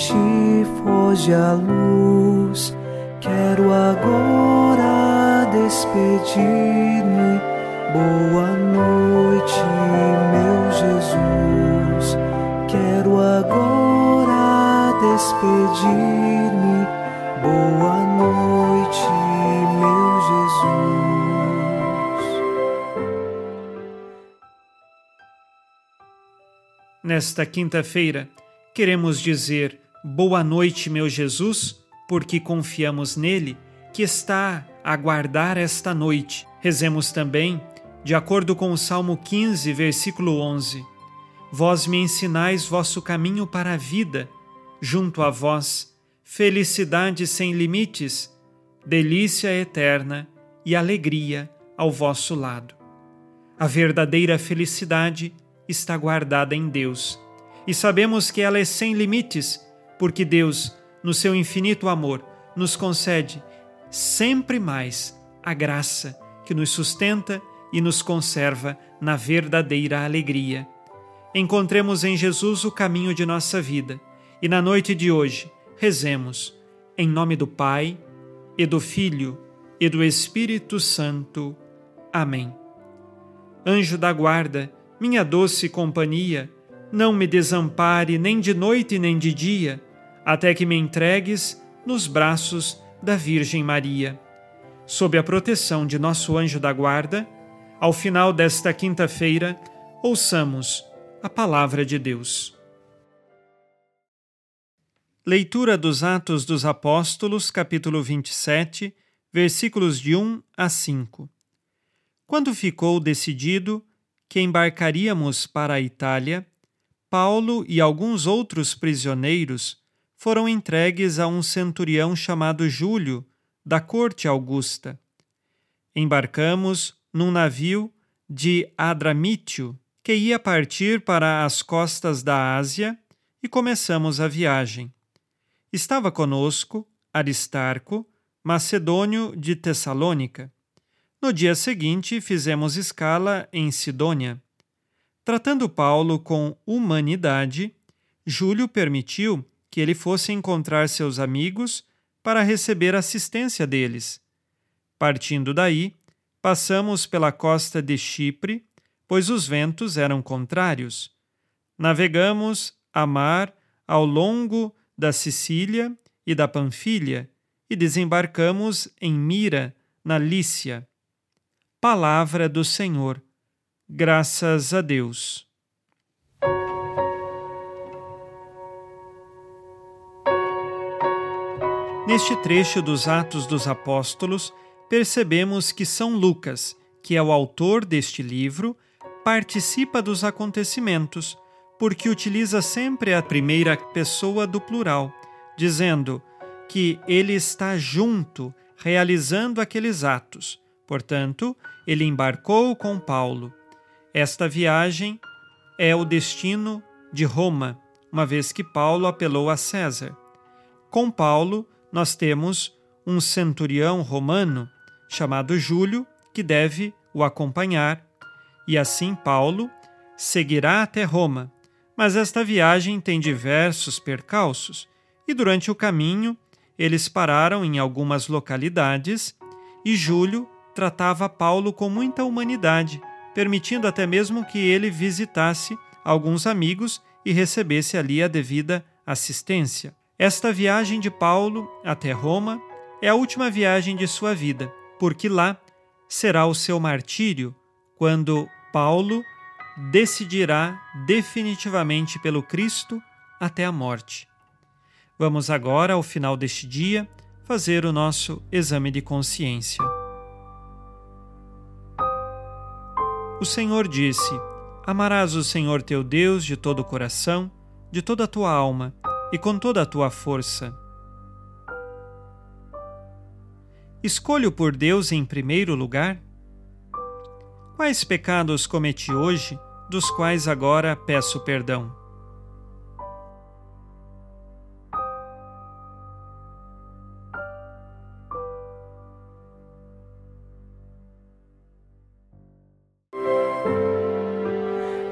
Noite, foge a luz. Quero agora despedir-me. Boa noite, meu Jesus. Quero agora despedir-me. Boa noite, meu Jesus. Nesta quinta-feira, queremos dizer boa noite, meu Jesus porque confiamos nele, que está a guardar esta noite. Rezemos também, de acordo com o Salmo 15, versículo 11: Vós me ensinais vosso caminho para a vida, junto a vós, felicidade sem limites, delícia eterna e alegria ao vosso lado. A verdadeira felicidade está guardada em Deus. E sabemos que ela é sem limites, porque Deus no seu infinito amor, nos concede sempre mais a graça que nos sustenta e nos conserva na verdadeira alegria. Encontremos em Jesus o caminho de nossa vida e na noite de hoje rezemos em nome do Pai e do Filho e do Espírito Santo. Amém. Anjo da guarda, minha doce companhia, não me desampare nem de noite nem de dia até que me entregues nos braços da Virgem Maria. Sob a proteção de nosso anjo da guarda, ao final desta quinta-feira, ouçamos a palavra de Deus. Leitura dos Atos dos Apóstolos, capítulo 27, versículos de 1 a 5. Quando ficou decidido que embarcaríamos para a Itália, Paulo e alguns outros prisioneiros foram entregues a um centurião chamado Júlio, da corte augusta. Embarcamos num navio de Adramítio, que ia partir para as costas da Ásia, e começamos a viagem. Estava conosco Aristarco, macedônio de Tessalônica. No dia seguinte, fizemos escala em Sidônia. Tratando Paulo com humanidade, Júlio permitiu que ele fosse encontrar seus amigos para receber assistência deles. Partindo daí, passamos pela costa de Chipre, pois os ventos eram contrários. Navegamos a mar ao longo da Sicília e da Panfilha e desembarcamos em Mira, na Lícia. Palavra do Senhor. Graças a Deus. Neste trecho dos Atos dos Apóstolos, percebemos que São Lucas, que é o autor deste livro, participa dos acontecimentos, porque utiliza sempre a primeira pessoa do plural, dizendo que ele está junto, realizando aqueles atos. Portanto, ele embarcou com Paulo. Esta viagem é o destino de Roma, uma vez que Paulo apelou a César. Com Paulo, nós temos um centurião romano chamado Júlio que deve o acompanhar, e assim Paulo seguirá até Roma. Mas esta viagem tem diversos percalços, e durante o caminho eles pararam em algumas localidades e Júlio tratava Paulo com muita humanidade, permitindo até mesmo que ele visitasse alguns amigos e recebesse ali a devida assistência. Esta viagem de Paulo até Roma é a última viagem de sua vida, porque lá será o seu martírio quando Paulo decidirá definitivamente pelo Cristo até a morte. Vamos agora, ao final deste dia, fazer o nosso exame de consciência. O Senhor disse: Amarás o Senhor teu Deus de todo o coração, de toda a tua alma e com toda a tua força. Escolho por Deus em primeiro lugar? Quais pecados cometi hoje, dos quais agora peço perdão?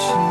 watching.